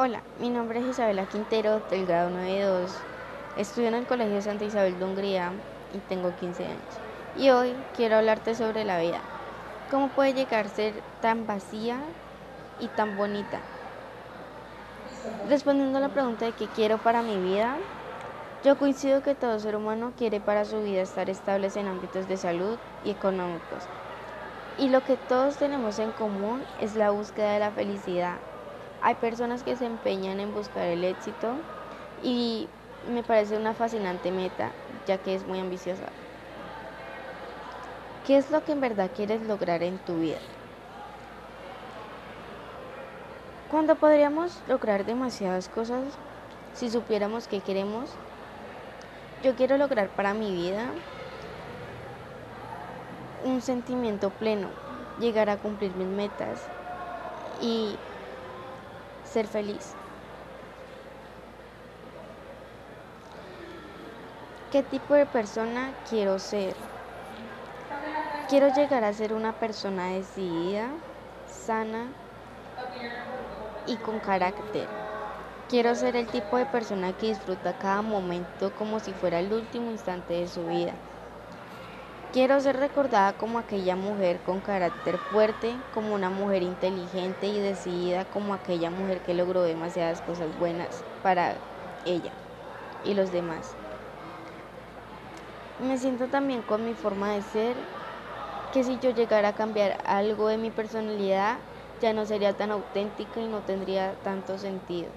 Hola, mi nombre es Isabela Quintero del grado 92. Estudio en el Colegio Santa Isabel de Hungría y tengo 15 años. Y hoy quiero hablarte sobre la vida. ¿Cómo puede llegar a ser tan vacía y tan bonita? Respondiendo a la pregunta de qué quiero para mi vida, yo coincido que todo ser humano quiere para su vida estar estable en ámbitos de salud y económicos. Y lo que todos tenemos en común es la búsqueda de la felicidad. Hay personas que se empeñan en buscar el éxito y me parece una fascinante meta, ya que es muy ambiciosa. ¿Qué es lo que en verdad quieres lograr en tu vida? Cuando podríamos lograr demasiadas cosas si supiéramos qué queremos, yo quiero lograr para mi vida un sentimiento pleno, llegar a cumplir mis metas y ser feliz. ¿Qué tipo de persona quiero ser? Quiero llegar a ser una persona decidida, sana y con carácter. Quiero ser el tipo de persona que disfruta cada momento como si fuera el último instante de su vida. Quiero ser recordada como aquella mujer con carácter fuerte, como una mujer inteligente y decidida, como aquella mujer que logró demasiadas cosas buenas para ella y los demás. Me siento también con mi forma de ser, que si yo llegara a cambiar algo de mi personalidad, ya no sería tan auténtica y no tendría tanto sentido.